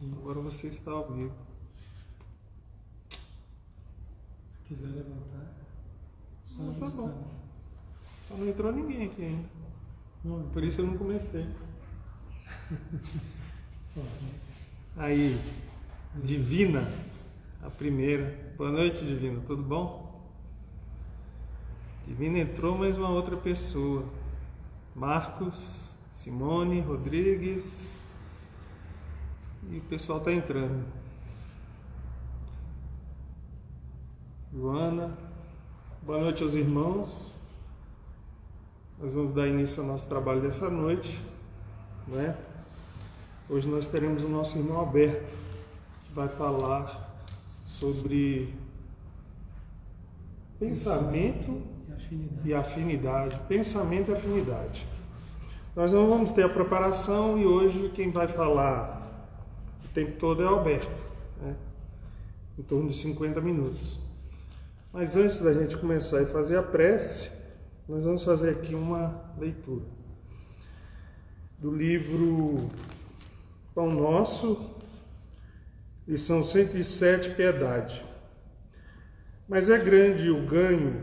Agora você está ao vivo. Se quiser levantar, só Não, tá está. bom. Só não entrou ninguém aqui ainda. Não, Por isso eu não comecei. Aí, Divina, a primeira. Boa noite, Divina, tudo bom? Divina entrou mais uma outra pessoa. Marcos, Simone, Rodrigues. E o pessoal está entrando. Joana. Boa noite aos irmãos. Nós vamos dar início ao nosso trabalho dessa noite, né? Hoje nós teremos o nosso irmão Alberto, que vai falar sobre pensamento e afinidade. e afinidade. Pensamento e afinidade. Nós não vamos ter a preparação e hoje quem vai falar o tempo todo é o Alberto, né? em torno de 50 minutos. Mas antes da gente começar e fazer a prece, nós vamos fazer aqui uma leitura do livro Pão Nosso, lição 107, Piedade. Mas é grande o ganho,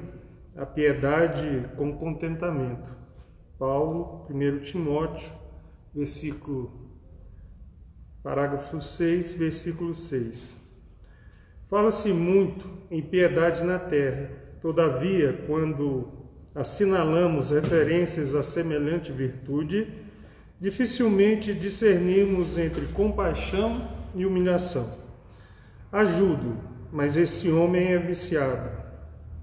a piedade com contentamento. Paulo, 1 Timóteo, versículo, parágrafo 6, versículo 6. Fala-se muito em piedade na terra, todavia, quando assinalamos referências a semelhante virtude, dificilmente discernimos entre compaixão e humilhação. Ajudo, mas esse homem é viciado.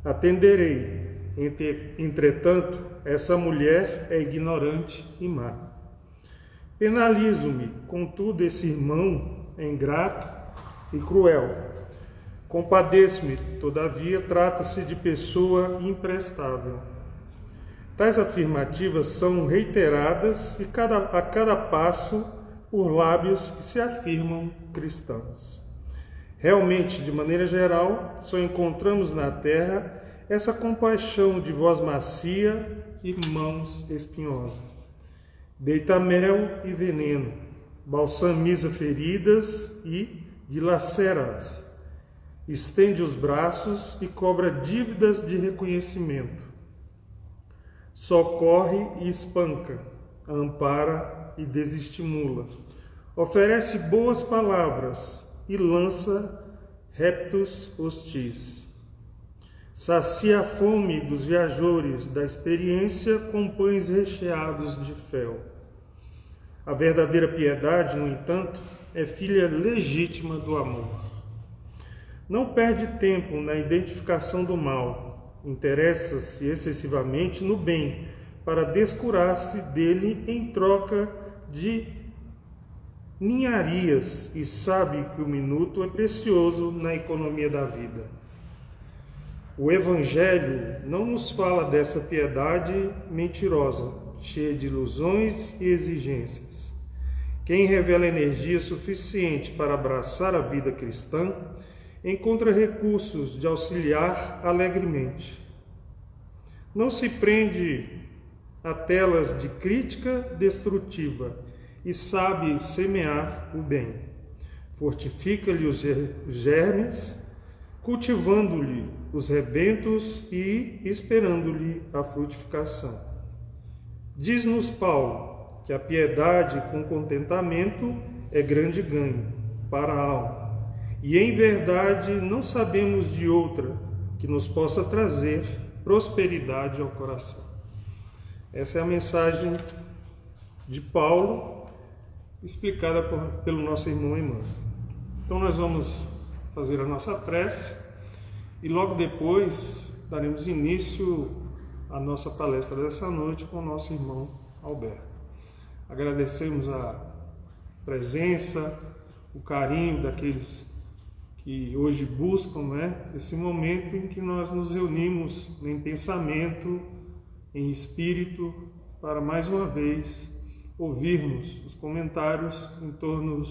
Atenderei, Entre- entretanto, essa mulher é ignorante e má. Penalizo-me, contudo, esse irmão ingrato e cruel. Compadeço-me, todavia, trata-se de pessoa imprestável. Tais afirmativas são reiteradas e cada, a cada passo por lábios que se afirmam cristãos. Realmente, de maneira geral, só encontramos na terra essa compaixão de voz macia e mãos espinhosas. Deita mel e veneno, balsamiza feridas e dilaceras. Estende os braços e cobra dívidas de reconhecimento. Socorre e espanca, ampara e desestimula. Oferece boas palavras e lança reptos hostis. Sacia a fome dos viajores da experiência com pães recheados de fel. A verdadeira piedade, no entanto, é filha legítima do amor. Não perde tempo na identificação do mal, interessa-se excessivamente no bem, para descurar-se dele em troca de ninharias e sabe que o minuto é precioso na economia da vida. O Evangelho não nos fala dessa piedade mentirosa, cheia de ilusões e exigências. Quem revela energia suficiente para abraçar a vida cristã encontra recursos de auxiliar alegremente. Não se prende a telas de crítica destrutiva e sabe semear o bem. Fortifica-lhe os germes, cultivando-lhe os rebentos e esperando-lhe a frutificação. Diz-nos Paulo que a piedade com contentamento é grande ganho para a alma, e em verdade não sabemos de outra que nos possa trazer prosperidade ao coração. Essa é a mensagem de Paulo, explicada por, pelo nosso irmão Emmanuel. Então nós vamos fazer a nossa prece e logo depois daremos início à nossa palestra dessa noite com o nosso irmão Alberto. Agradecemos a presença, o carinho daqueles que hoje buscam né, esse momento em que nós nos reunimos em pensamento, em espírito, para mais uma vez ouvirmos os comentários em torno,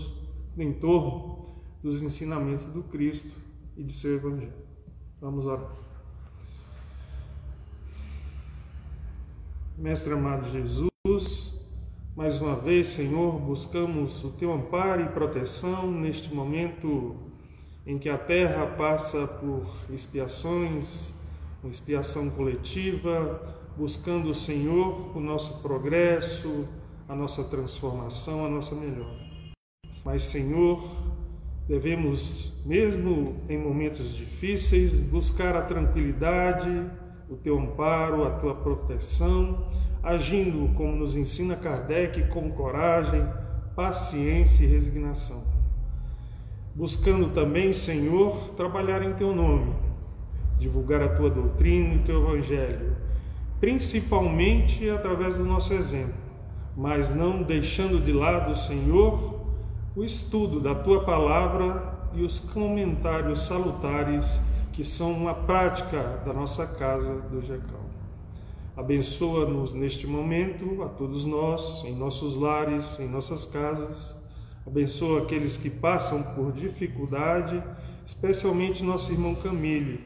em torno dos ensinamentos do Cristo e de seu Evangelho. Vamos orar. Mestre amado Jesus, Mais uma vez, Senhor, buscamos o teu amparo e proteção neste momento em que a terra passa por expiações, uma expiação coletiva, buscando, Senhor, o nosso progresso, a nossa transformação, a nossa melhora. Mas, Senhor, devemos, mesmo em momentos difíceis, buscar a tranquilidade, o teu amparo, a tua proteção, agindo como nos ensina Kardec, com coragem, paciência e resignação. Buscando também, Senhor, trabalhar em teu nome, divulgar a tua doutrina e o teu evangelho, principalmente através do nosso exemplo, mas não deixando de lado, Senhor, o estudo da tua palavra e os comentários salutares que são uma prática da nossa casa do Jecal. Abençoa-nos neste momento, a todos nós, em nossos lares, em nossas casas. Abençoa aqueles que passam por dificuldade, especialmente nosso irmão Camille,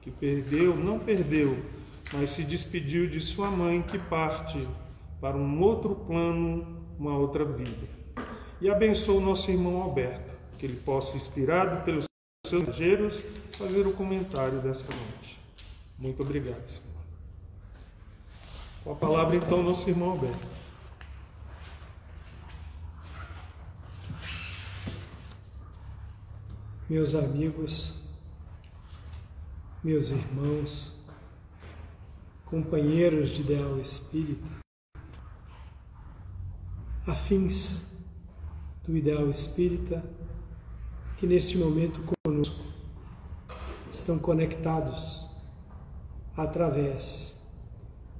que perdeu, não perdeu, mas se despediu de sua mãe, que parte para um outro plano, uma outra vida e abençoa o nosso irmão Alberto, que ele possa, inspirado pelos seus fazer o comentário dessa noite. Muito obrigado, Senhor. Com a palavra, então, nosso irmão Alberto. Meus amigos, meus irmãos, companheiros de ideal espírita, afins do ideal espírita que neste momento conosco estão conectados através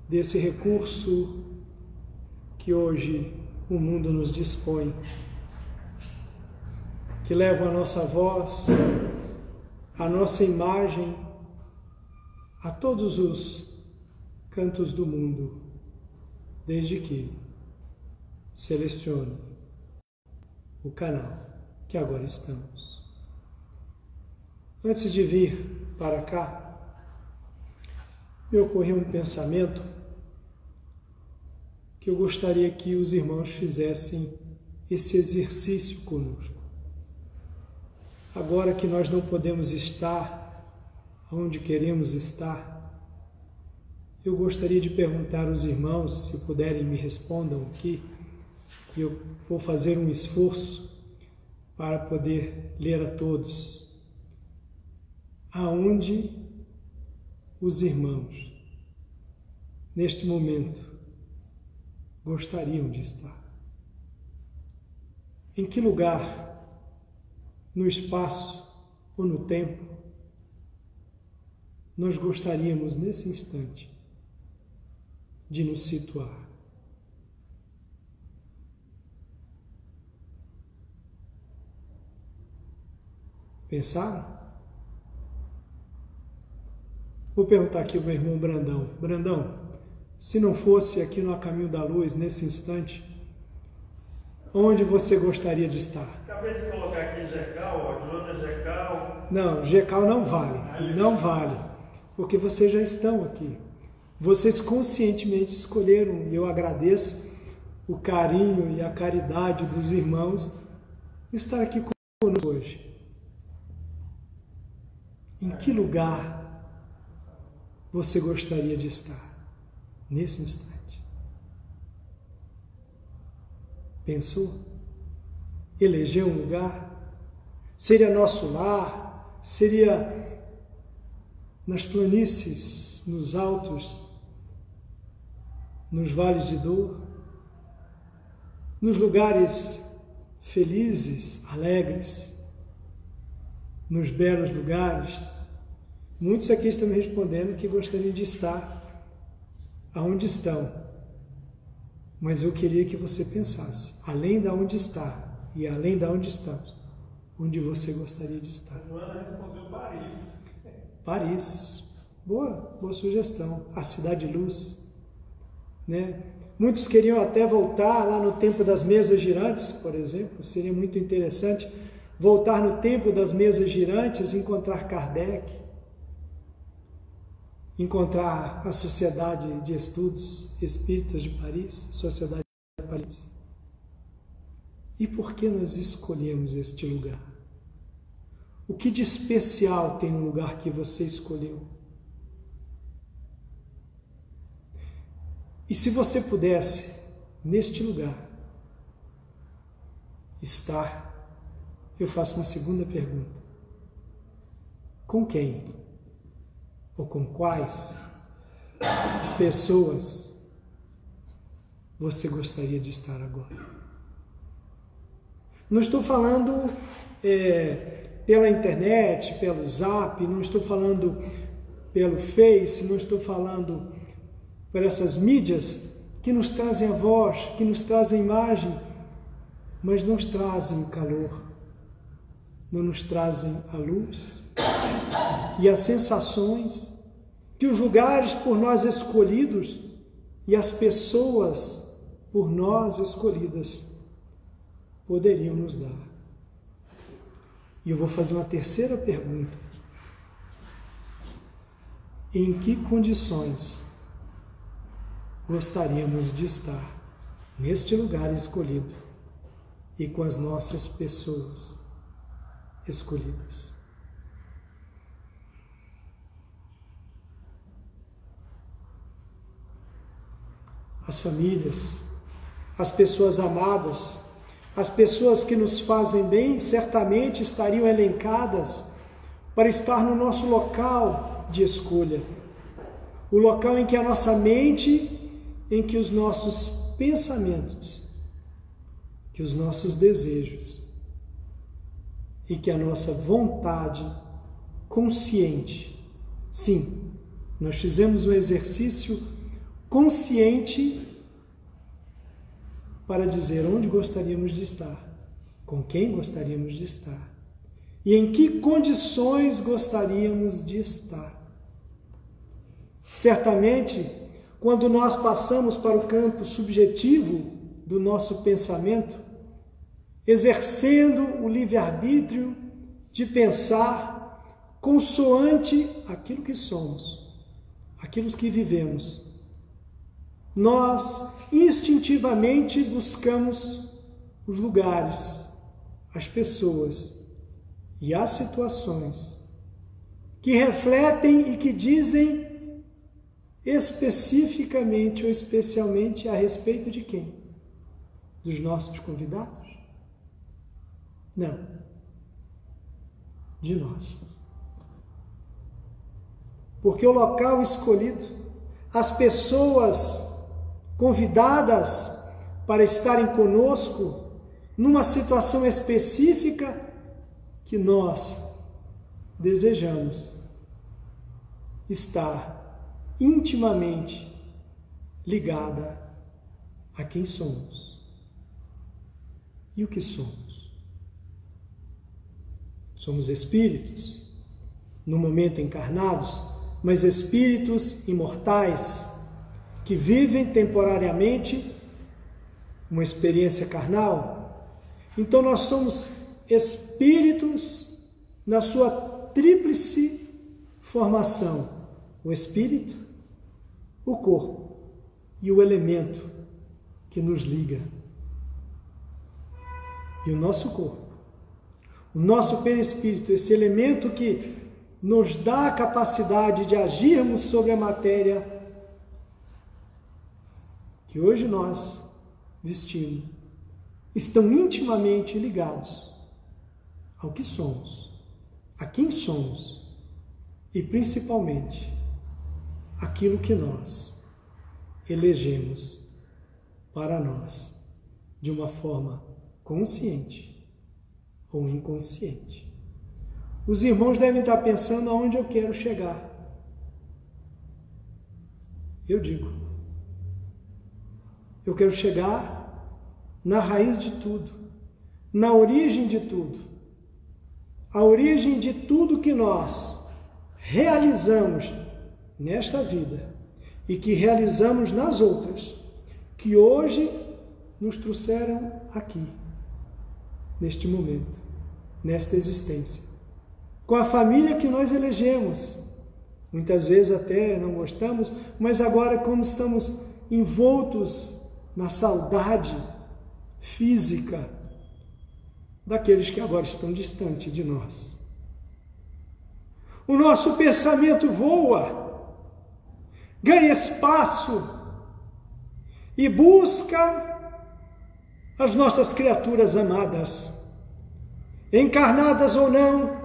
desse recurso que hoje o mundo nos dispõe, que leva a nossa voz, a nossa imagem a todos os cantos do mundo, desde que selecione o canal que agora estamos. Antes de vir para cá, me ocorreu um pensamento que eu gostaria que os irmãos fizessem esse exercício conosco. Agora que nós não podemos estar onde queremos estar, eu gostaria de perguntar aos irmãos, se puderem me respondam aqui, eu vou fazer um esforço para poder ler a todos. Aonde os irmãos, neste momento, gostariam de estar? Em que lugar, no espaço ou no tempo, nós gostaríamos nesse instante de nos situar? Pensaram? Vou perguntar aqui ao meu irmão Brandão. Brandão, se não fosse aqui no Caminho da Luz, nesse instante, onde você gostaria de estar? Acabei de colocar aqui Gecal, ó, Joana Gecal. Não, Gecal não vale. Não vale. Porque vocês já estão aqui. Vocês conscientemente escolheram, e eu agradeço o carinho e a caridade dos irmãos, estar aqui conosco hoje. Em que lugar você gostaria de estar nesse instante? Pensou? Elegeu um lugar? Seria nosso lar? Seria nas planícies, nos altos, nos vales de dor? Nos lugares felizes, alegres? Nos belos lugares. Muitos aqui estão me respondendo que gostariam de estar aonde estão. Mas eu queria que você pensasse, além de onde está e além de onde estamos, onde você gostaria de estar. A Joana respondeu Paris. Paris. Boa, boa sugestão. A cidade de luz. Né? Muitos queriam até voltar lá no tempo das mesas girantes, por exemplo, seria muito interessante voltar no tempo das mesas girantes, encontrar Kardec, encontrar a Sociedade de Estudos Espíritas de Paris, Sociedade de Paris. E por que nós escolhemos este lugar? O que de especial tem no lugar que você escolheu? E se você pudesse, neste lugar, estar, eu faço uma segunda pergunta: com quem? Ou com quais pessoas você gostaria de estar agora? Não estou falando é, pela internet, pelo zap, não estou falando pelo Face, não estou falando por essas mídias que nos trazem a voz, que nos trazem a imagem, mas nos trazem o calor, não nos trazem a luz e as sensações que os lugares por nós escolhidos e as pessoas por nós escolhidas poderiam nos dar. E eu vou fazer uma terceira pergunta. Em que condições gostaríamos de estar neste lugar escolhido e com as nossas pessoas escolhidas? As famílias, as pessoas amadas, as pessoas que nos fazem bem certamente estariam elencadas para estar no nosso local de escolha. O local em que a nossa mente, em que os nossos pensamentos, que os nossos desejos e que a nossa vontade consciente. Sim, nós fizemos um exercício consciente para dizer onde gostaríamos de estar, com quem gostaríamos de estar e em que condições gostaríamos de estar. Certamente, quando nós passamos para o campo subjetivo do nosso pensamento, exercendo o livre-arbítrio de pensar consoante aquilo que somos, aquilo que vivemos, nós instintivamente buscamos os lugares, as pessoas e as situações que refletem e que dizem especificamente ou especialmente a respeito de quem? Dos nossos convidados? Não. De nós. Porque o local escolhido, as pessoas convidadas para estarem conosco numa situação específica que nós desejamos estar intimamente ligada a quem somos e o que somos. Somos espíritos, no momento encarnados, mas espíritos imortais que vivem temporariamente uma experiência carnal. Então nós somos espíritos na sua tríplice formação: o espírito, o corpo e o elemento que nos liga. E o nosso corpo, o nosso perispírito, esse elemento que nos dá a capacidade de agirmos sobre a matéria que hoje nós vestimos estão intimamente ligados ao que somos, a quem somos e principalmente aquilo que nós elegemos para nós de uma forma consciente ou inconsciente. Os irmãos devem estar pensando aonde eu quero chegar. Eu digo, eu quero chegar na raiz de tudo, na origem de tudo. A origem de tudo que nós realizamos nesta vida e que realizamos nas outras, que hoje nos trouxeram aqui, neste momento, nesta existência. Com a família que nós elegemos. Muitas vezes até não gostamos, mas agora, como estamos envoltos na saudade física daqueles que agora estão distantes de nós. O nosso pensamento voa, ganha espaço e busca as nossas criaturas amadas, encarnadas ou não,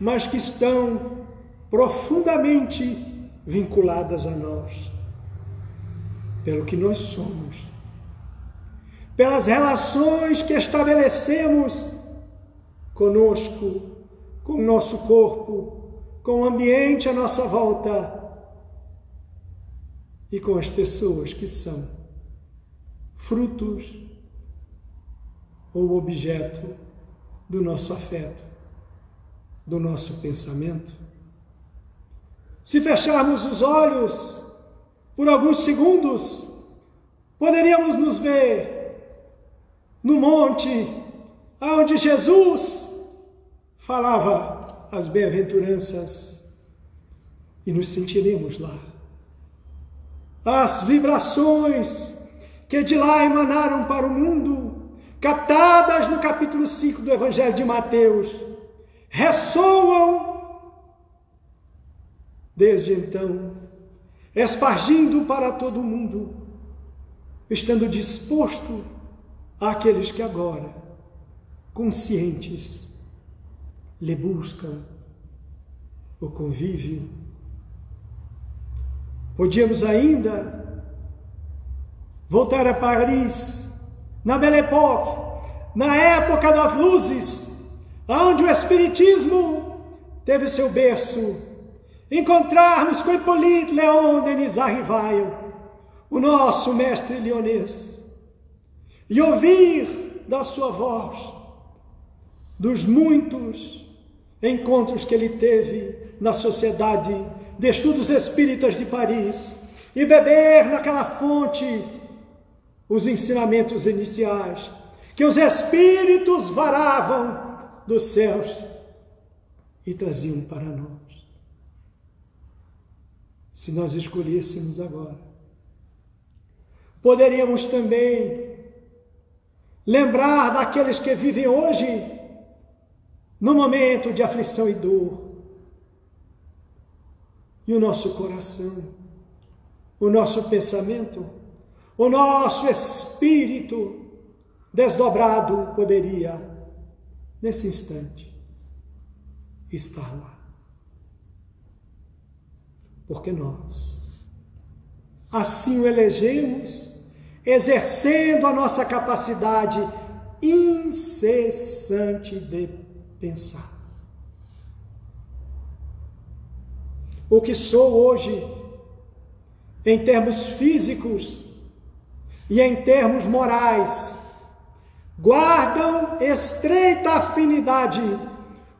mas que estão profundamente vinculadas a nós, pelo que nós somos, pelas relações que estabelecemos conosco, com o nosso corpo, com o ambiente à nossa volta e com as pessoas que são frutos ou objeto do nosso afeto, do nosso pensamento. Se fecharmos os olhos por alguns segundos, poderíamos nos ver no monte onde Jesus falava as bem-aventuranças e nos sentiremos lá. As vibrações que de lá emanaram para o mundo, captadas no capítulo 5 do Evangelho de Mateus, ressoam desde então, espargindo para todo mundo, estando disposto àqueles que agora, conscientes, lhe buscam o convívio. Podíamos ainda voltar a Paris, na Belle Époque, na época das luzes, onde o Espiritismo teve seu berço, encontrarmos com Hippolyte Leon Denis Arrivaio, o nosso mestre leonês, e ouvir da sua voz, dos muitos encontros que ele teve na Sociedade de Estudos Espíritas de Paris, e beber naquela fonte os ensinamentos iniciais que os espíritos varavam dos céus e traziam para nós. Se nós escolhêssemos agora, poderíamos também lembrar daqueles que vivem hoje no momento de aflição e dor. E o nosso coração, o nosso pensamento, o nosso espírito desdobrado poderia, nesse instante, estar lá. Porque nós, assim o elegemos, exercendo a nossa capacidade incessante de pensar. O que sou hoje, em termos físicos e em termos morais, guardam estreita afinidade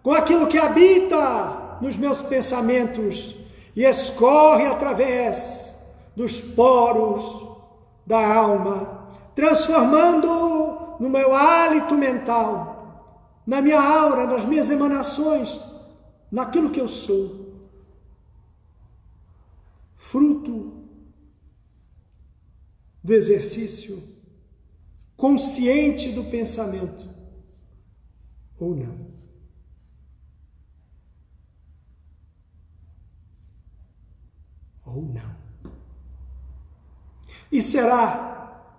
com aquilo que habita nos meus pensamentos e escorre através dos poros da alma, transformando no meu hálito mental, na minha aura, nas minhas emanações, naquilo que eu sou. Fruto do exercício consciente do pensamento, ou não. Ou não. E será?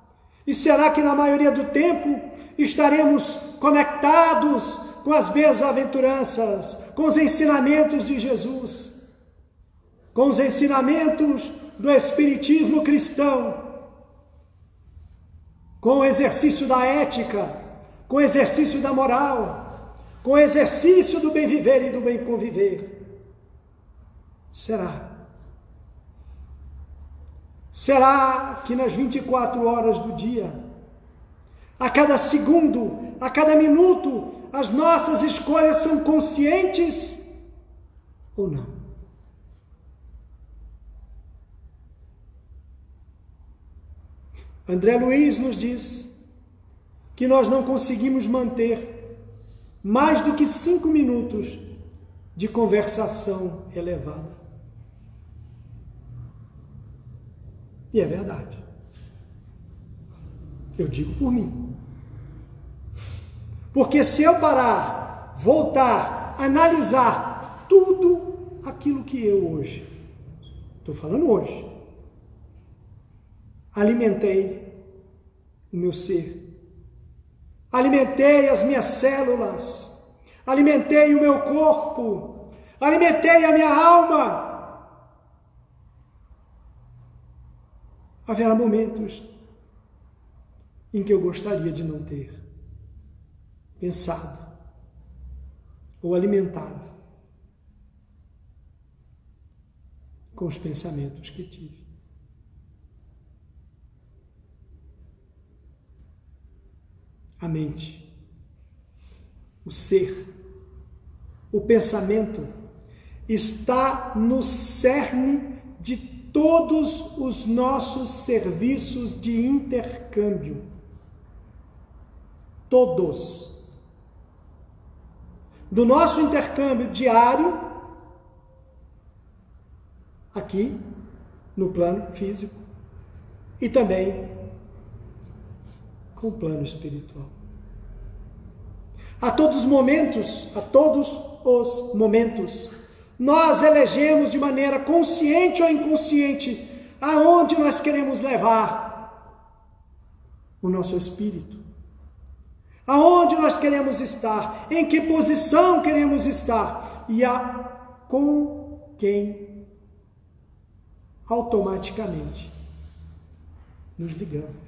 E será que na maioria do tempo estaremos conectados com as bem-aventuranças, com os ensinamentos de Jesus, com os ensinamentos do Espiritismo cristão, com o exercício da ética, com o exercício da moral, com o exercício do bem viver e do bem conviver? Será? Será que nas 24 horas do dia, a cada segundo, a cada minuto, as nossas escolhas são conscientes ou não? André Luiz nos diz que nós não conseguimos manter mais do que cinco minutos de conversação elevada. E é verdade. Eu digo por mim. Porque se eu parar, voltar, analisar tudo aquilo que eu hoje, estou falando hoje, alimentei o meu ser, alimentei as minhas células, alimentei o meu corpo, alimentei a minha alma. Haverá momentos em que eu gostaria de não ter pensado ou alimentado com os pensamentos que tive. A mente, o ser, o pensamento está no cerne de todos os nossos serviços de intercâmbio todos. Do nosso intercâmbio diário, aqui no plano físico, e também com o plano espiritual. A todos os momentos, a todos os momentos, nós elegemos de maneira consciente ou inconsciente aonde nós queremos levar o nosso espírito. Aonde nós queremos estar? Em que posição queremos estar? E a com quem automaticamente nos ligamos.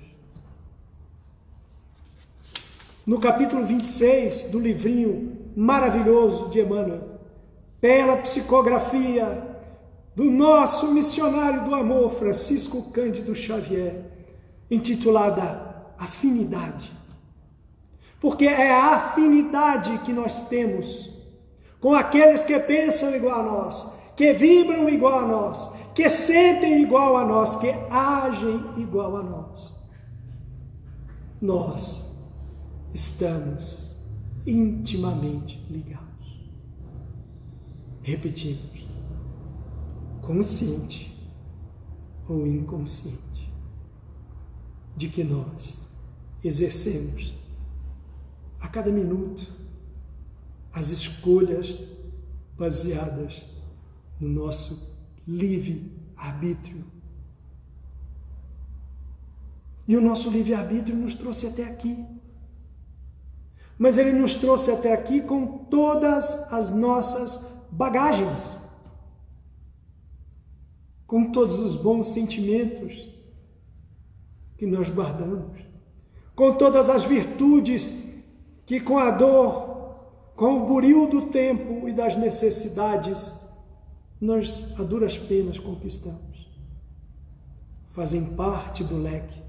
No capítulo 26 do livrinho maravilhoso de Emmanuel, pela psicografia do nosso missionário do amor, Francisco Cândido Xavier, intitulada Afinidade porque é a afinidade que nós temos com aqueles que pensam igual a nós, que vibram igual a nós, que sentem igual a nós, que agem igual a nós. Nós estamos intimamente ligados. Repetimos, consciente ou inconsciente, de que nós exercemos a cada minuto as escolhas baseadas no nosso livre arbítrio. E o nosso livre arbítrio nos trouxe até aqui. Mas ele nos trouxe até aqui com todas as nossas bagagens, com todos os bons sentimentos que nós guardamos, com todas as virtudes que com a dor, com o buril do tempo e das necessidades, nós a duras penas conquistamos. Fazem parte do leque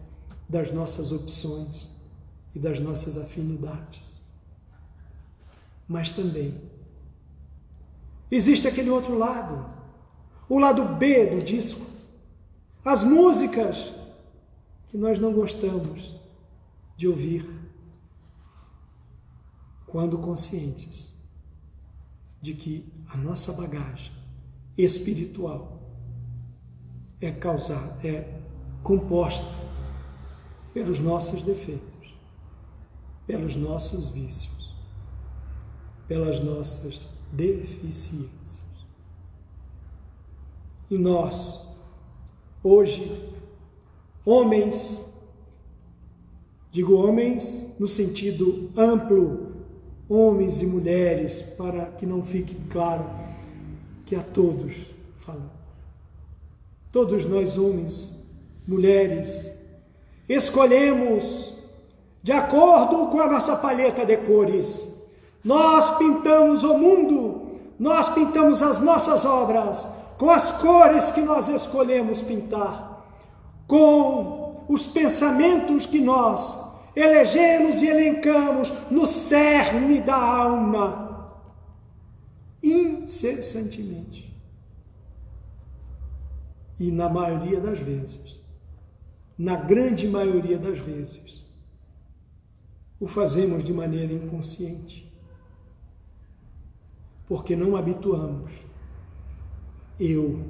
das nossas opções e das nossas afinidades. Mas também. Existe aquele outro lado, o lado B do disco, as músicas que nós não gostamos de ouvir quando conscientes de que a nossa bagagem espiritual é causada, é composta pelos nossos defeitos, pelos nossos vícios, pelas nossas deficiências. E nós, hoje, homens, digo homens no sentido amplo homens e mulheres, para que não fique claro que a todos falamos. Todos nós, homens, mulheres, escolhemos de acordo com a nossa paleta de cores. Nós pintamos o mundo, nós pintamos as nossas obras com as cores que nós escolhemos pintar, com os pensamentos que nós elegemos e elencamos no cerne da alma, incessantemente. E na maioria das vezes, na grande maioria das vezes, o fazemos de maneira inconsciente, porque não habituamos. Eu.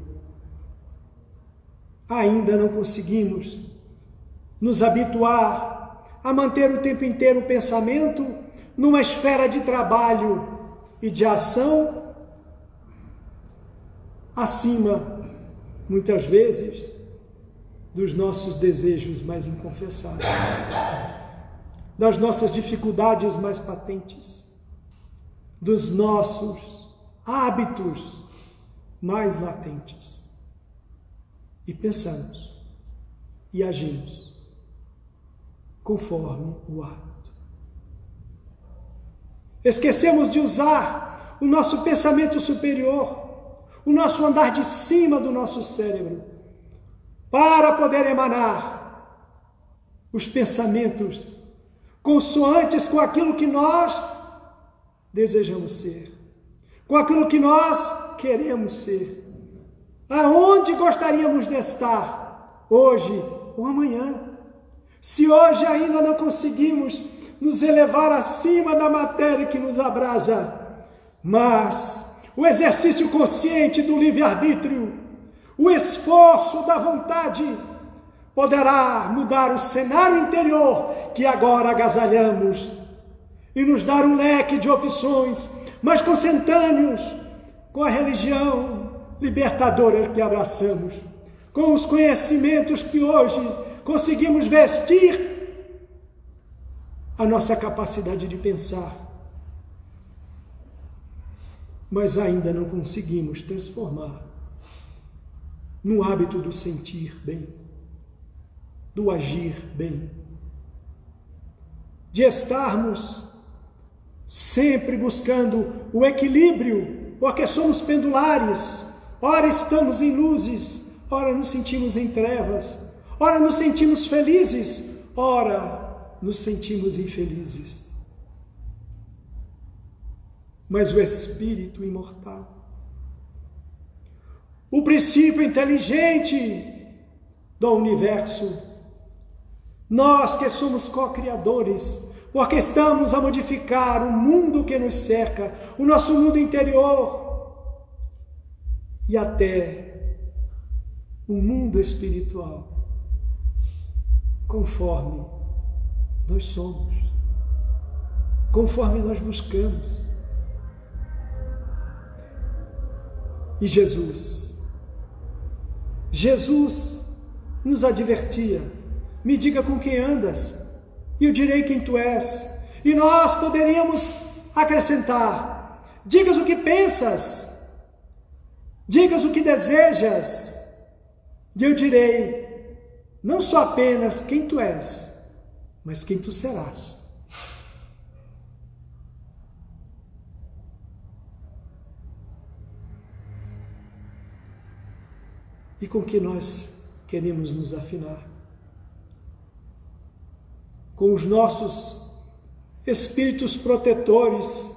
Ainda não conseguimos nos habituar a manter o tempo inteiro o pensamento numa esfera de trabalho e de ação acima, muitas vezes, dos nossos desejos mais inconfessáveis, das nossas dificuldades mais patentes, dos nossos hábitos mais latentes. E pensamos e agimos conforme o hábito. Esquecemos de usar o nosso pensamento superior, o nosso andar de cima do nosso cérebro, para poder emanar os pensamentos consoantes com aquilo que nós desejamos ser, com aquilo que nós queremos ser, aonde gostaríamos de estar? Hoje ou amanhã. Se hoje ainda não conseguimos nos elevar acima da matéria que nos abrasa, mas o exercício consciente do livre-arbítrio, o esforço da vontade, poderá mudar o cenário interior que agora agasalhamos e nos dar um leque de opções mais consentâneos com a religião libertadora que abraçamos, com os conhecimentos que hoje conseguimos vestir a nossa capacidade de pensar. Mas ainda não conseguimos transformar no hábito do sentir bem, do agir bem, de estarmos sempre buscando o equilíbrio, porque somos pendulares. Ora estamos em luzes, ora nos sentimos em trevas, ora nos sentimos felizes, ora nos sentimos infelizes. Mas o Espírito imortal, o princípio inteligente do universo, nós que somos co-criadores, porque estamos a modificar o mundo que nos cerca, o nosso mundo interior e até o mundo espiritual, conforme nós somos, conforme nós buscamos. E Jesus, Jesus nos advertia: me diga com quem andas e eu direi quem tu és. E nós poderíamos acrescentar: digas o que pensas, digas o que desejas, e eu direi não só apenas quem tu és, mas quem tu serás. E com que nós queremos nos afinar? Com os nossos espíritos protetores,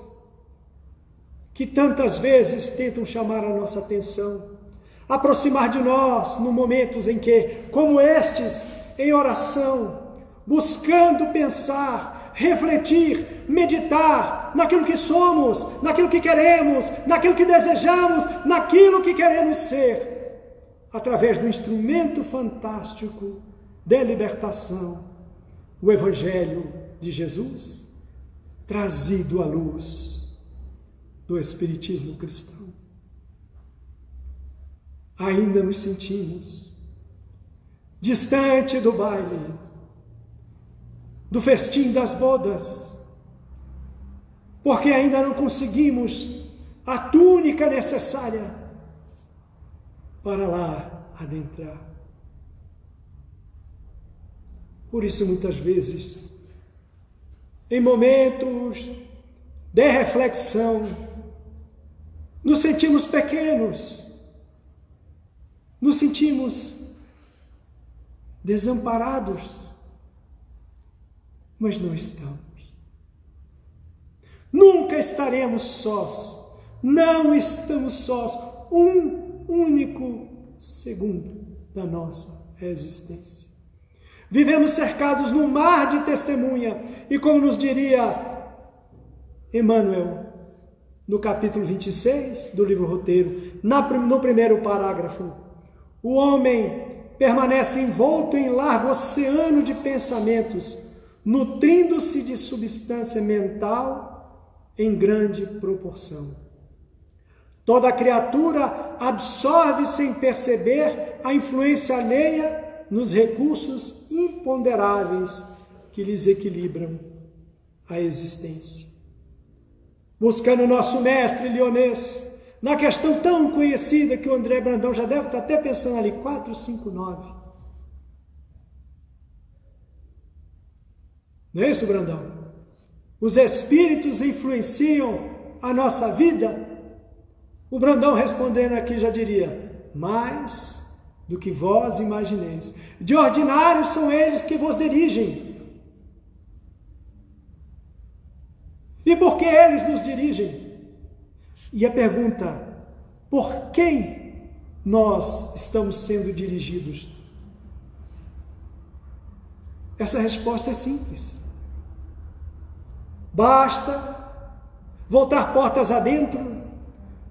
que tantas vezes tentam chamar a nossa atenção, aproximar de nós no momentos em que, como estes, em oração, buscando pensar, refletir, meditar naquilo que somos, naquilo que queremos, naquilo que desejamos, naquilo que queremos ser, através do instrumento fantástico de libertação o Evangelho de Jesus, trazido à luz do Espiritismo cristão. Ainda nos sentimos distante do baile, do festim das bodas, porque ainda não conseguimos a túnica necessária para lá adentrar. Por isso, muitas vezes, em momentos de reflexão, nos sentimos pequenos, nos sentimos desamparados, mas não estamos. Nunca estaremos sós, não estamos sós um único segundo da nossa existência. Vivemos cercados num mar de testemunha, e como nos diria Emmanuel, no capítulo 26 do livro roteiro, no primeiro parágrafo, o homem permanece envolto em largo oceano de pensamentos, nutrindo-se de substância mental em grande proporção. Toda criatura absorve sem perceber a influência alheia nos recursos imponderáveis que lhes equilibram a existência. Buscando o nosso mestre Leonês, na questão tão conhecida que o André Brandão já deve estar até pensando ali, 459. Não é isso, Brandão? Os espíritos influenciam a nossa vida? O Brandão respondendo aqui já diria: mais do que vós imagineis. De ordinário são eles que vos dirigem. E por que eles nos dirigem? E a pergunta: por quem nós estamos sendo dirigidos? Essa resposta é simples. Basta voltar portas adentro,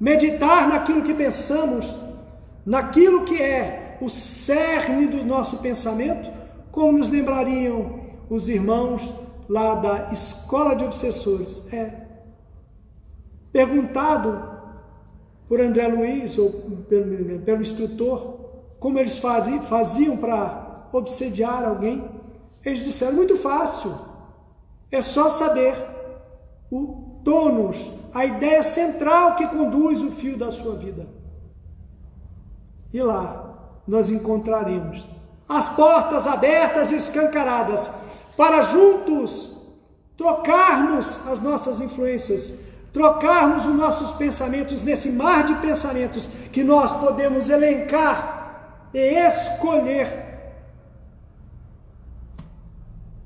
meditar naquilo que pensamos, naquilo que é o cerne do nosso pensamento, como nos lembrariam os irmãos lá da escola de obsessores. É perguntado por André Luiz ou pelo, pelo instrutor como eles faziam para obsediar alguém, eles disseram muito fácil. É só saber o tônus, a ideia central que conduz o fio da sua vida. E lá nós encontraremos as portas abertas e escancaradas para juntos trocarmos as nossas influências, trocarmos os nossos pensamentos nesse mar de pensamentos que nós podemos elencar e escolher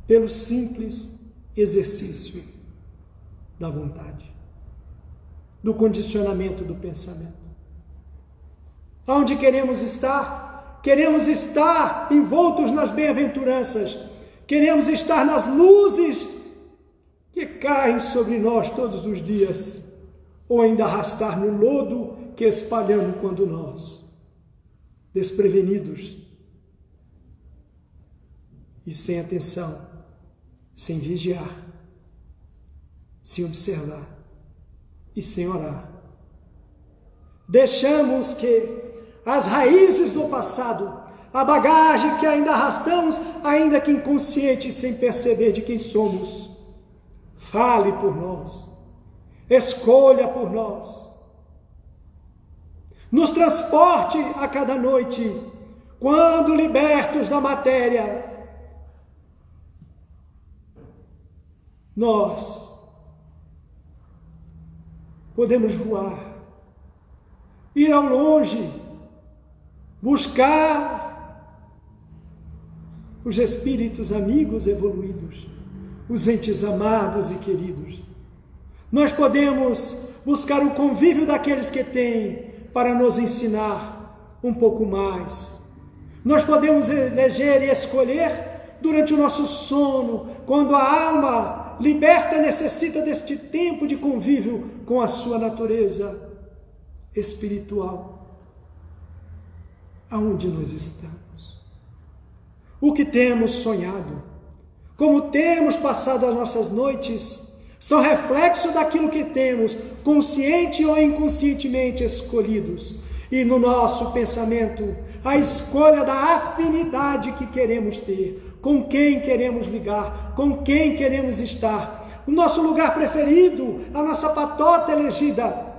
pelo simples exercício da vontade, do condicionamento do pensamento. Onde queremos estar? Queremos estar envoltos nas bem-aventuranças, queremos estar nas luzes que caem sobre nós todos os dias, ou ainda arrastar no lodo que espalhamos quando nós, desprevenidos e sem atenção, sem vigiar, sem observar e sem orar. Deixamos que as raízes do passado, a bagagem que ainda arrastamos, ainda que inconsciente, sem perceber de quem somos, Fale por nós. Escolha por nós. Nos transporte a cada noite, quando libertos da matéria. Nós podemos voar, ir ao longe, buscar os espíritos amigos evoluídos os entes amados e queridos. Nós podemos buscar o convívio daqueles que têm para nos ensinar um pouco mais. Nós podemos eleger e escolher durante o nosso sono, quando a alma liberta necessita deste tempo de convívio com a sua natureza espiritual. Aonde nós estamos? O que temos sonhado? como temos passado as nossas noites, são reflexo daquilo que temos, consciente ou inconscientemente escolhidos. E no nosso pensamento, a escolha da afinidade que queremos ter, com quem queremos ligar, com quem queremos estar, o nosso lugar preferido, a nossa patota elegida.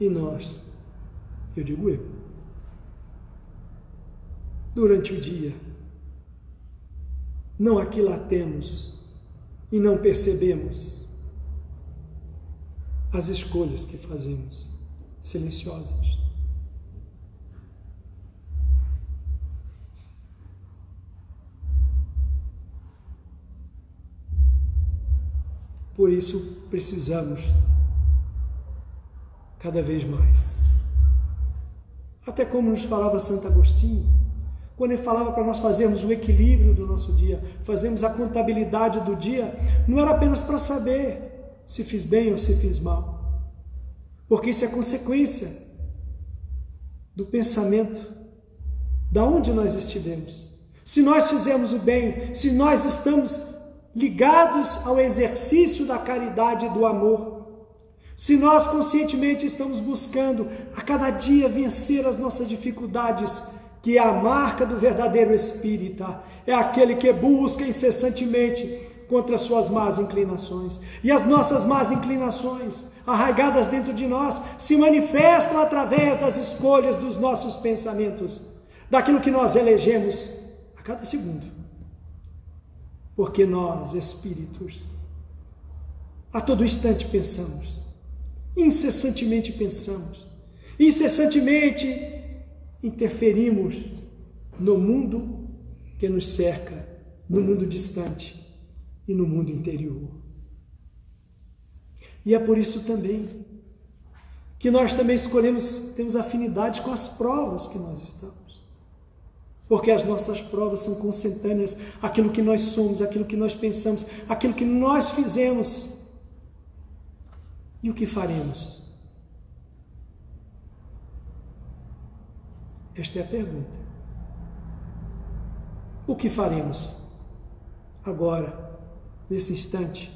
E nós, eu digo eu, durante o dia. Não aquilatemos e não percebemos as escolhas que fazemos, silenciosas. Por isso precisamos cada vez mais. Até como nos falava Santo Agostinho, quando ele falava para nós fazermos o equilíbrio do nosso dia, fazermos a contabilidade do dia, não era apenas para saber se fiz bem ou se fiz mal, porque isso é consequência do pensamento da onde nós estivemos. Se nós fizemos o bem, se nós estamos ligados ao exercício da caridade e do amor, se nós conscientemente estamos buscando a cada dia vencer as nossas dificuldades, que é a marca do verdadeiro espírita, é aquele que busca incessantemente contra as suas más inclinações. E as nossas más inclinações, arraigadas dentro de nós, se manifestam através das escolhas dos nossos pensamentos, daquilo que nós elegemos a cada segundo. Porque nós, espíritos, a todo instante pensamos, incessantemente pensamos, incessantemente interferimos no mundo que nos cerca, no mundo distante e no mundo interior. E é por isso também que nós também escolhemos, temos afinidade com as provas que nós estamos. Porque as nossas provas são consentâneas àquilo que nós somos, aquilo que nós pensamos, aquilo que nós fizemos e o que faremos. Esta é a pergunta. O que faremos agora, nesse instante?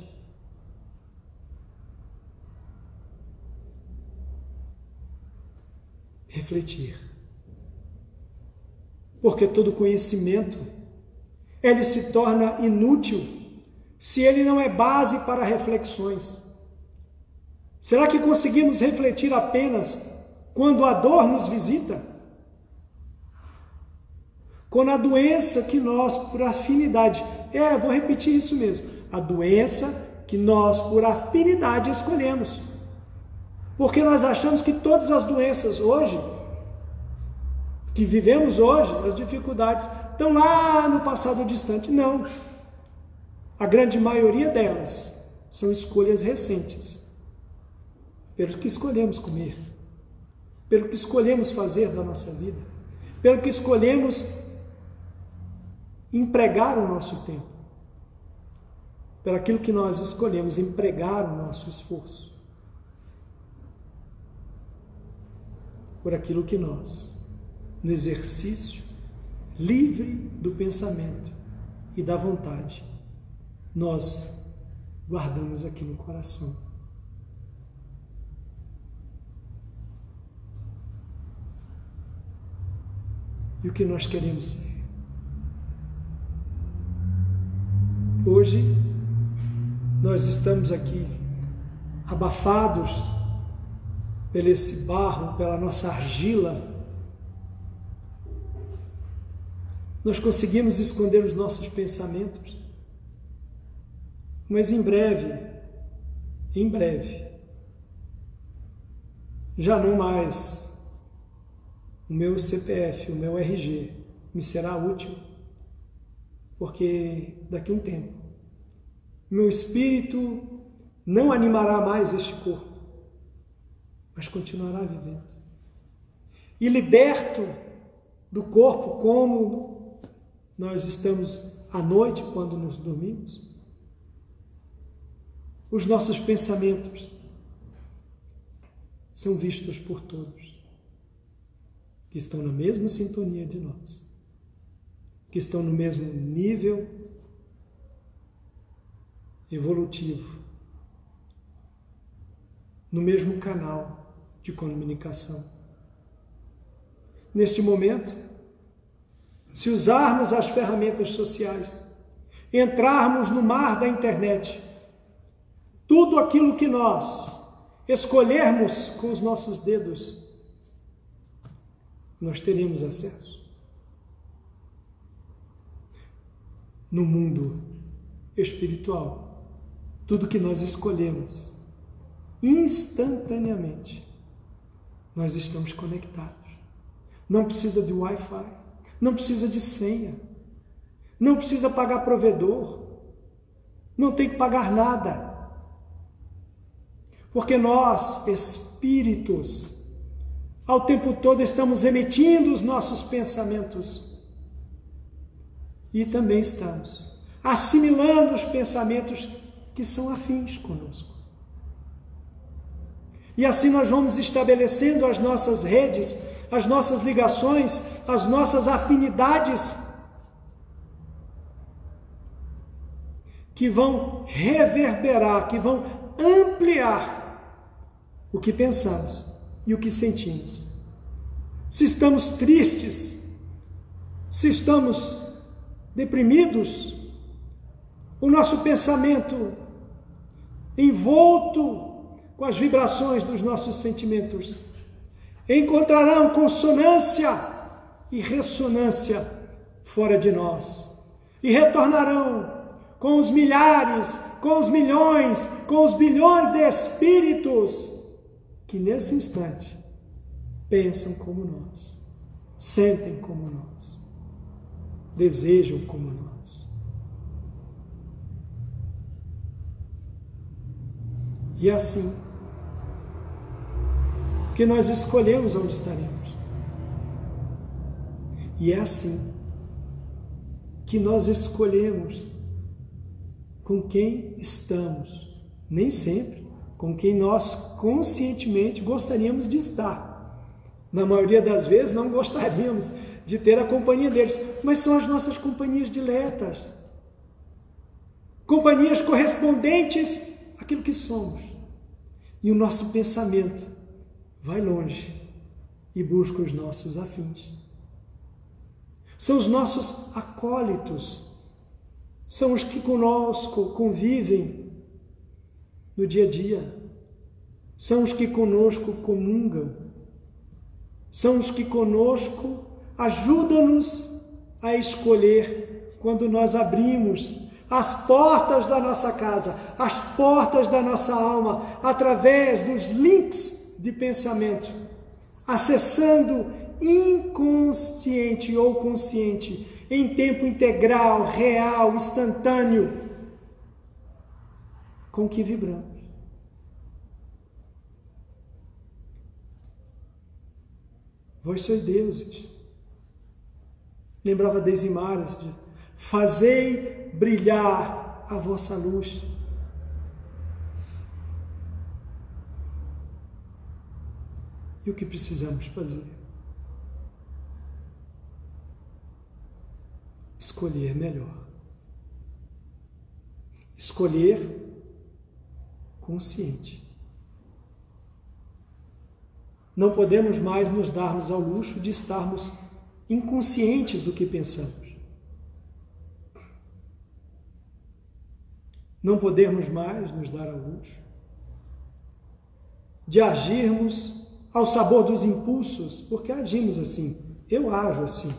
Refletir. Porque todo conhecimento ele se torna inútil se ele não é base para reflexões. Será que conseguimos refletir apenas quando a dor nos visita? Quando a doença que nós, por afinidade, é, vou repetir isso mesmo, a doença que nós, por afinidade, escolhemos. Porque nós achamos que todas as doenças hoje, que vivemos hoje, as dificuldades, estão lá no passado distante. Não. A grande maioria delas são escolhas recentes. Pelo que escolhemos comer, pelo que escolhemos fazer da nossa vida, pelo que escolhemos empregar o nosso tempo, pelo aquilo que nós escolhemos, empregar o nosso esforço, por aquilo que nós, no exercício livre do pensamento e da vontade, nós guardamos aqui no coração. E o que nós queremos ser? Hoje nós estamos aqui abafados pelo esse barro, pela nossa argila. Nós conseguimos esconder os nossos pensamentos. Mas em breve, em breve, já não mais o meu CPF, o meu RG me será útil? Porque daqui a um tempo meu espírito não animará mais este corpo, mas continuará vivendo. E liberto do corpo, como nós estamos à noite quando nos dormimos, os nossos pensamentos são vistos por todos, que estão na mesma sintonia de nós que estão no mesmo nível evolutivo, no mesmo canal de comunicação. Neste momento, se usarmos as ferramentas sociais, entrarmos no mar da internet, tudo aquilo que nós escolhermos com os nossos dedos, nós teremos acesso. no mundo espiritual. Tudo que nós escolhemos, instantaneamente, nós estamos conectados. Não precisa de Wi-Fi, não precisa de senha, não precisa pagar provedor, não tem que pagar nada. Porque nós, espíritos, ao tempo todo estamos emitindo os nossos pensamentos e também estamos assimilando os pensamentos que são afins conosco. E assim nós vamos estabelecendo as nossas redes, as nossas ligações, as nossas afinidades, que vão reverberar, que vão ampliar o que pensamos e o que sentimos. Se estamos tristes, se estamos deprimidos, o nosso pensamento envolto com as vibrações dos nossos sentimentos encontrarão consonância e ressonância fora de nós e retornarão com os milhares, com os milhões, com os bilhões de espíritos que nesse instante pensam como nós, sentem como nós, desejam como nós. E é assim que nós escolhemos onde estaremos. E é assim que nós escolhemos com quem estamos, nem sempre com quem nós conscientemente gostaríamos de estar. Na maioria das vezes não gostaríamos de ter a companhia deles, mas são as nossas companhias diletas. Companhias correspondentes àquilo que somos. E o nosso pensamento vai longe e busca os nossos afins. São os nossos acólitos, são os que conosco convivem no dia a dia, são os que conosco comungam, são os que conosco ajudam-nos a escolher quando nós abrimos as portas da nossa casa, as portas da nossa alma, através dos links de pensamento, acessando inconsciente ou consciente, em tempo integral, real, instantâneo, com que vibramos. Vós sois deuses. Lembrava Desimaras de fazei brilhar a vossa luz e o que precisamos fazer. Escolher melhor. Escolher consciente. Não podemos mais nos darmos ao luxo de estarmos inconscientes do que pensamos. Não podemos mais nos dar ao luxo de agirmos ao sabor dos impulsos, porque agimos assim. Eu ajo assim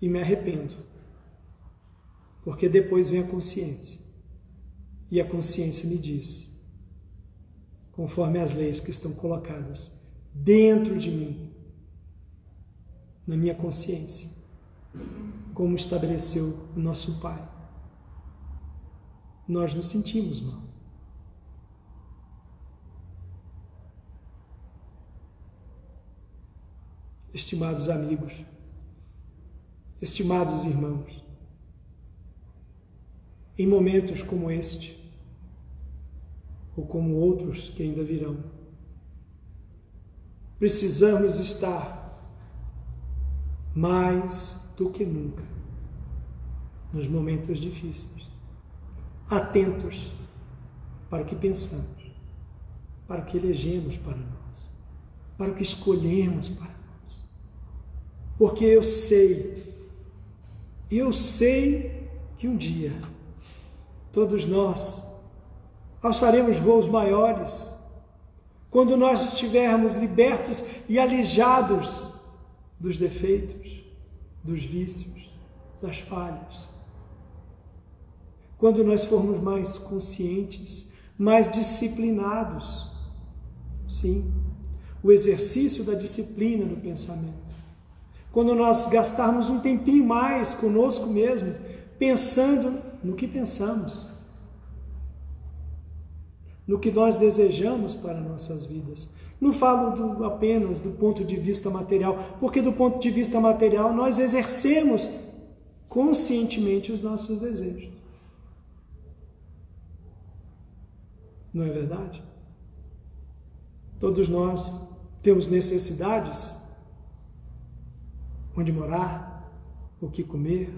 e me arrependo. Porque depois vem a consciência. E a consciência me diz, conforme as leis que estão colocadas dentro de mim, na minha consciência, como estabeleceu o nosso Pai. Nós nos sentimos mal. estimados amigos, estimados irmãos, em momentos como este, ou como outros que ainda virão, precisamos estar mais do que nunca nos momentos difíceis, atentos para o que pensamos, para o que elegemos para nós, para o que escolhemos para porque eu sei, eu sei que um dia todos nós alçaremos voos maiores, quando nós estivermos libertos e alijados dos defeitos, dos vícios, das falhas. Quando nós formos mais conscientes, mais disciplinados. Sim, o exercício da disciplina no pensamento quando nós gastarmos um tempinho mais conosco mesmo, pensando no que pensamos, no que nós desejamos para nossas vidas. Não falo do, apenas do ponto de vista material, porque do ponto de vista material nós exercemos conscientemente os nossos desejos. Não é verdade? Todos nós temos necessidades onde morar, o que comer,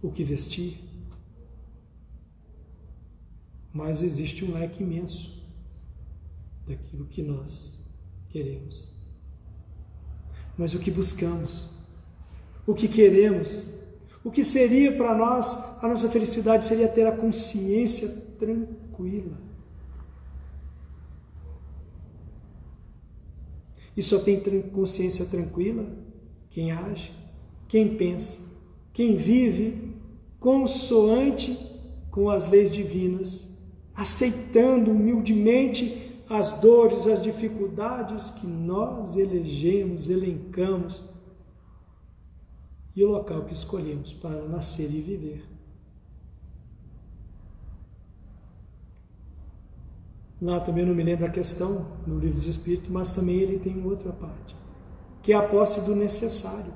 o que vestir. Mas existe um leque imenso daquilo que nós queremos. Mas o que buscamos, o que queremos, o que seria para nós a nossa felicidade seria ter a consciência tranquila. E só tem consciência tranquila quem age, quem pensa, quem vive consoante com as leis divinas, aceitando humildemente as dores, as dificuldades que nós elegemos, elencamos e o local que escolhemos para nascer e viver. Lá também não me lembro a questão no livro dos Espíritos, mas também ele tem outra parte, que é a posse do necessário.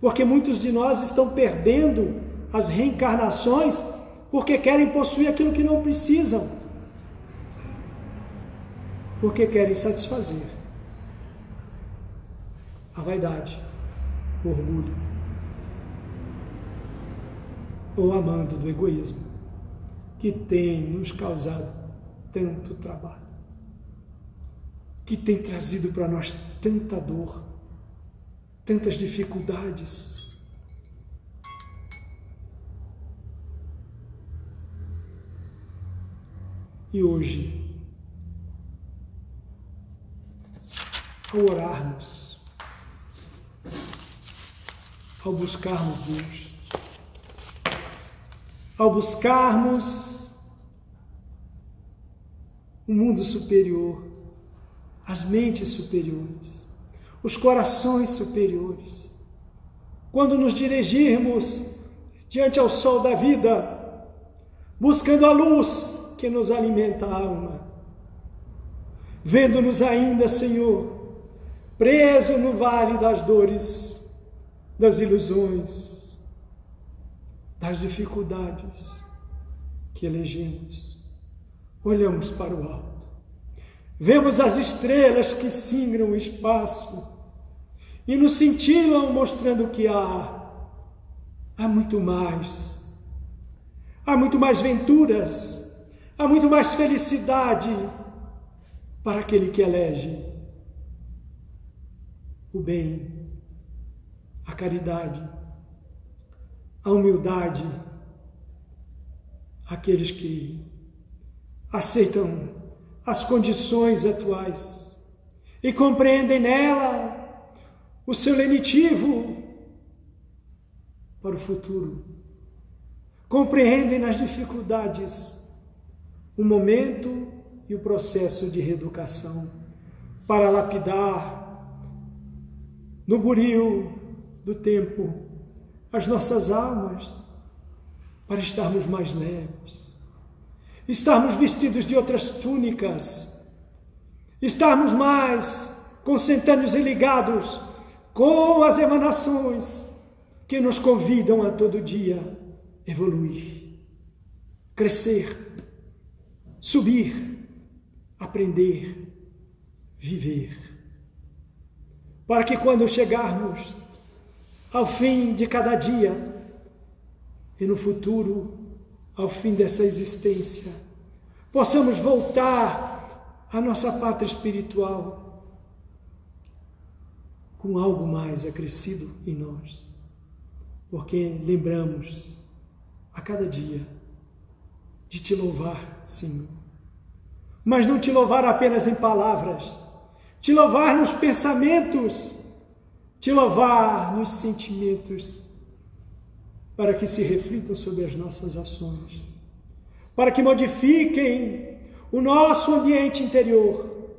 Porque muitos de nós estão perdendo as reencarnações porque querem possuir aquilo que não precisam. Porque querem satisfazer a vaidade, o orgulho, ou amando do egoísmo, que tem nos causado tanto trabalho, que tem trazido para nós tanta dor, tantas dificuldades. E hoje, ao orarmos, ao buscarmos Deus, ao buscarmos o mundo superior, as mentes superiores, os corações superiores. Quando nos dirigirmos diante ao sol da vida, buscando a luz que nos alimenta a alma, vendo-nos ainda, Senhor, preso no vale das dores, das ilusões, das dificuldades que elegemos olhamos para o alto. Vemos as estrelas que singram o espaço e nos cintilam mostrando que há há muito mais. Há muito mais venturas, há muito mais felicidade para aquele que elege o bem, a caridade, a humildade, aqueles que aceitam as condições atuais e compreendem nela o seu lenitivo para o futuro. Compreendem nas dificuldades o momento e o processo de reeducação para lapidar no buril do tempo as nossas almas para estarmos mais leves estarmos vestidos de outras túnicas, estarmos mais consentâneos e ligados com as emanações que nos convidam a todo dia evoluir, crescer, subir, aprender, viver. Para que quando chegarmos ao fim de cada dia e no futuro ao fim dessa existência, possamos voltar à nossa pátria espiritual com algo mais acrescido em nós, porque lembramos a cada dia de te louvar, Senhor, mas não te louvar apenas em palavras, te louvar nos pensamentos, te louvar nos sentimentos para que se reflitam sobre as nossas ações, para que modifiquem o nosso ambiente interior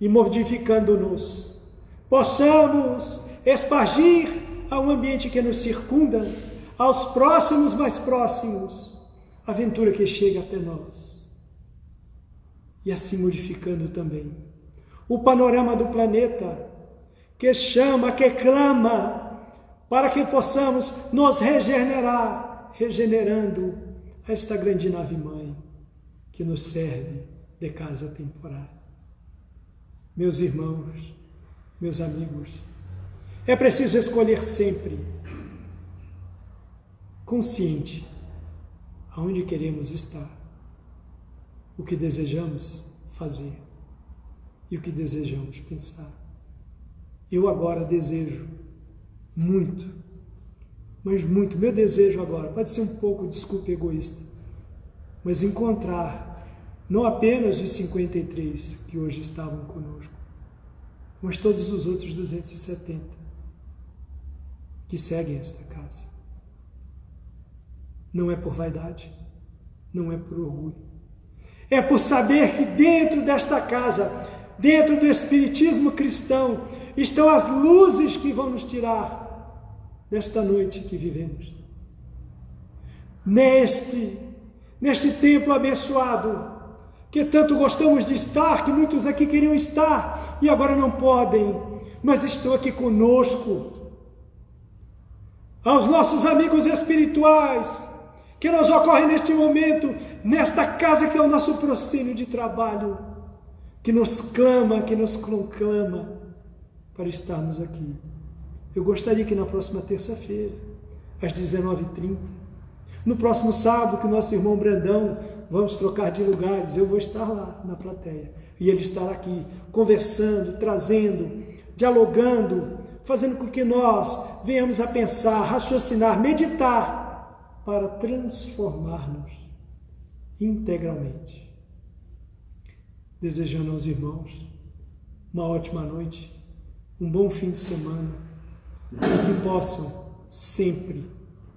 e, modificando-nos, possamos espargir ao ambiente que nos circunda, aos próximos mais próximos, aventura que chega até nós. E assim modificando também o panorama do planeta, que chama, que clama para que possamos nos regenerar, regenerando esta grande nave-mãe que nos serve de casa temporária. Meus irmãos, meus amigos, É preciso escolher sempre, consciente, aonde queremos estar, o que desejamos fazer e o que desejamos pensar. Eu agora desejo muito, mas muito, meu desejo agora, pode ser um pouco, desculpa, egoísta, mas encontrar não apenas os 53 que hoje estavam conosco, mas todos os outros 270 que seguem esta casa. Não é por vaidade, não é por orgulho. É por saber que dentro desta casa, dentro do Espiritismo cristão, estão as luzes que vão nos tirar desta noite que vivemos. Neste, neste templo abençoado, que tanto gostamos de estar, que muitos aqui queriam estar e agora não podem, mas estão aqui conosco. Aos nossos amigos espirituais, que nos ocorrem neste momento, nesta casa que é o nosso proscênio de trabalho, que nos clama, que nos conclama para estarmos aqui. Eu gostaria que na próxima terça-feira, às 19h30, no próximo sábado, que o nosso irmão Brandão, vamos trocar de lugares, eu vou estar lá na plateia. E ele estará aqui, conversando, trazendo, dialogando, fazendo com que nós venhamos a pensar, raciocinar, meditar, para transformar-nos integralmente. Desejando aos irmãos uma ótima noite, um bom fim de semana, e que possam sempre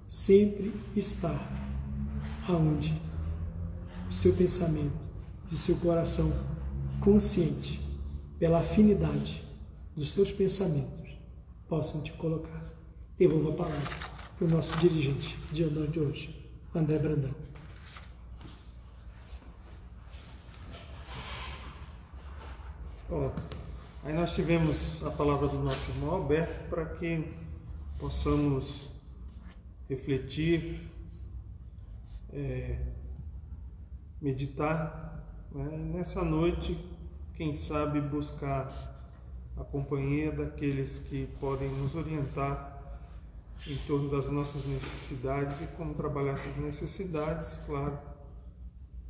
sempre estar aonde o seu pensamento e o seu coração consciente, pela afinidade dos seus pensamentos, possam te colocar. Devolvo a palavra para o nosso dirigente de andar de hoje, André Brandão. Bom, aí nós tivemos a palavra do nosso irmão Alberto para que possamos refletir, é, meditar. Né? Nessa noite, quem sabe buscar a companhia daqueles que podem nos orientar em torno das nossas necessidades e como trabalhar essas necessidades, claro,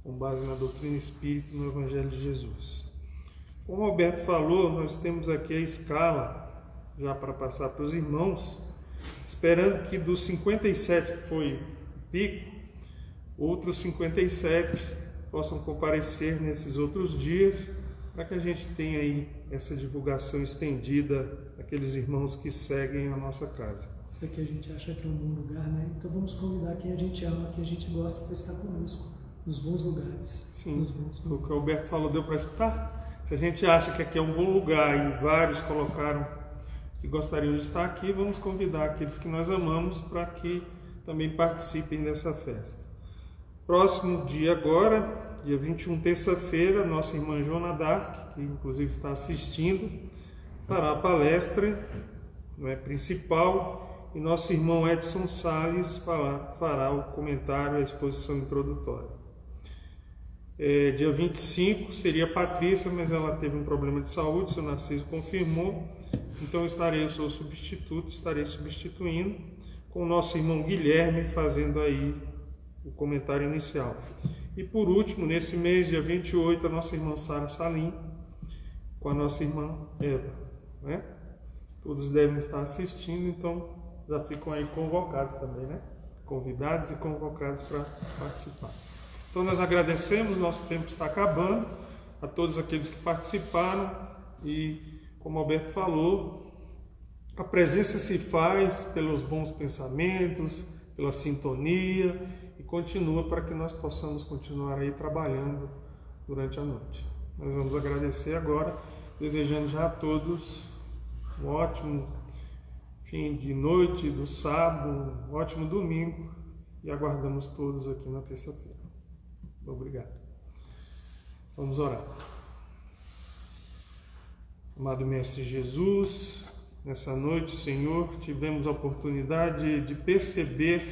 com base na doutrina espírita e no Evangelho de Jesus. Como o Alberto falou, nós temos aqui a escala já para passar para os irmãos esperando que dos 57 que foi o pico, outros 57 possam comparecer nesses outros dias, para que a gente tenha aí essa divulgação estendida àqueles irmãos que seguem a nossa casa. Isso aqui a gente acha que é um bom lugar, né? Então vamos convidar quem a gente ama, quem a gente gosta para estar conosco, nos bons lugares. Sim, nos bons lugares. o que o Alberto falou deu para escutar? Se a gente acha que aqui é um bom lugar e vários colocaram que gostariam de estar aqui, vamos convidar aqueles que nós amamos para que também participem dessa festa. Próximo dia agora, dia 21, terça-feira, nossa irmã Joana Dark, que inclusive está assistindo, fará a palestra é, principal e nosso irmão Edson Sales fará, o comentário, a exposição introdutória. É, dia 25 seria Patrícia, mas ela teve um problema de saúde, seu Narciso confirmou. Então estarei, eu sou substituto, estarei substituindo com o nosso irmão Guilherme fazendo aí o comentário inicial. E por último, nesse mês, dia 28, a nossa irmã Sara Salim com a nossa irmã Eva. Né? Todos devem estar assistindo, então já ficam aí convocados também, né? Convidados e convocados para participar. Então nós agradecemos, nosso tempo está acabando, a todos aqueles que participaram e, como Alberto falou, a presença se faz pelos bons pensamentos, pela sintonia e continua para que nós possamos continuar aí trabalhando durante a noite. Nós vamos agradecer agora, desejando já a todos um ótimo fim de noite do sábado, um ótimo domingo e aguardamos todos aqui na terça-feira. Obrigado. Vamos orar. Amado Mestre Jesus, nessa noite, Senhor, tivemos a oportunidade de perceber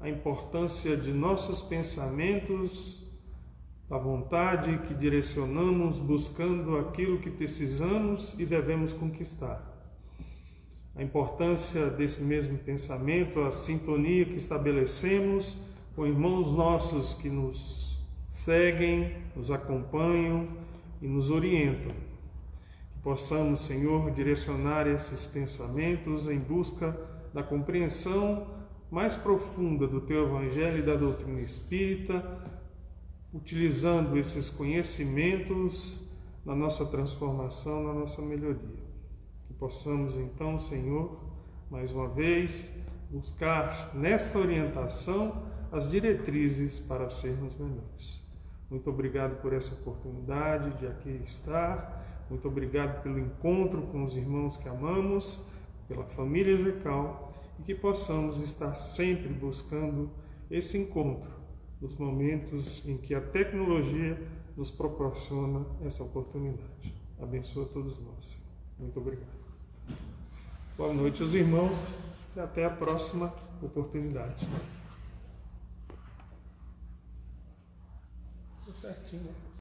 a importância de nossos pensamentos, da vontade que direcionamos buscando aquilo que precisamos e devemos conquistar. A importância desse mesmo pensamento, a sintonia que estabelecemos com irmãos nossos que nos seguem, nos acompanham e nos orientam. Que possamos, Senhor, direcionar esses pensamentos em busca da compreensão mais profunda do Teu Evangelho e da doutrina espírita, utilizando esses conhecimentos na nossa transformação, na nossa melhoria. Possamos então, Senhor, mais uma vez, buscar nesta orientação as diretrizes para sermos melhores. Muito obrigado por essa oportunidade de aqui estar. Muito obrigado pelo encontro com os irmãos que amamos, pela família Jecal e que possamos estar sempre buscando esse encontro nos momentos em que a tecnologia nos proporciona essa oportunidade. Abençoa todos nós. Muito obrigado. Boa noite, os irmãos, e até a próxima oportunidade. Certinho.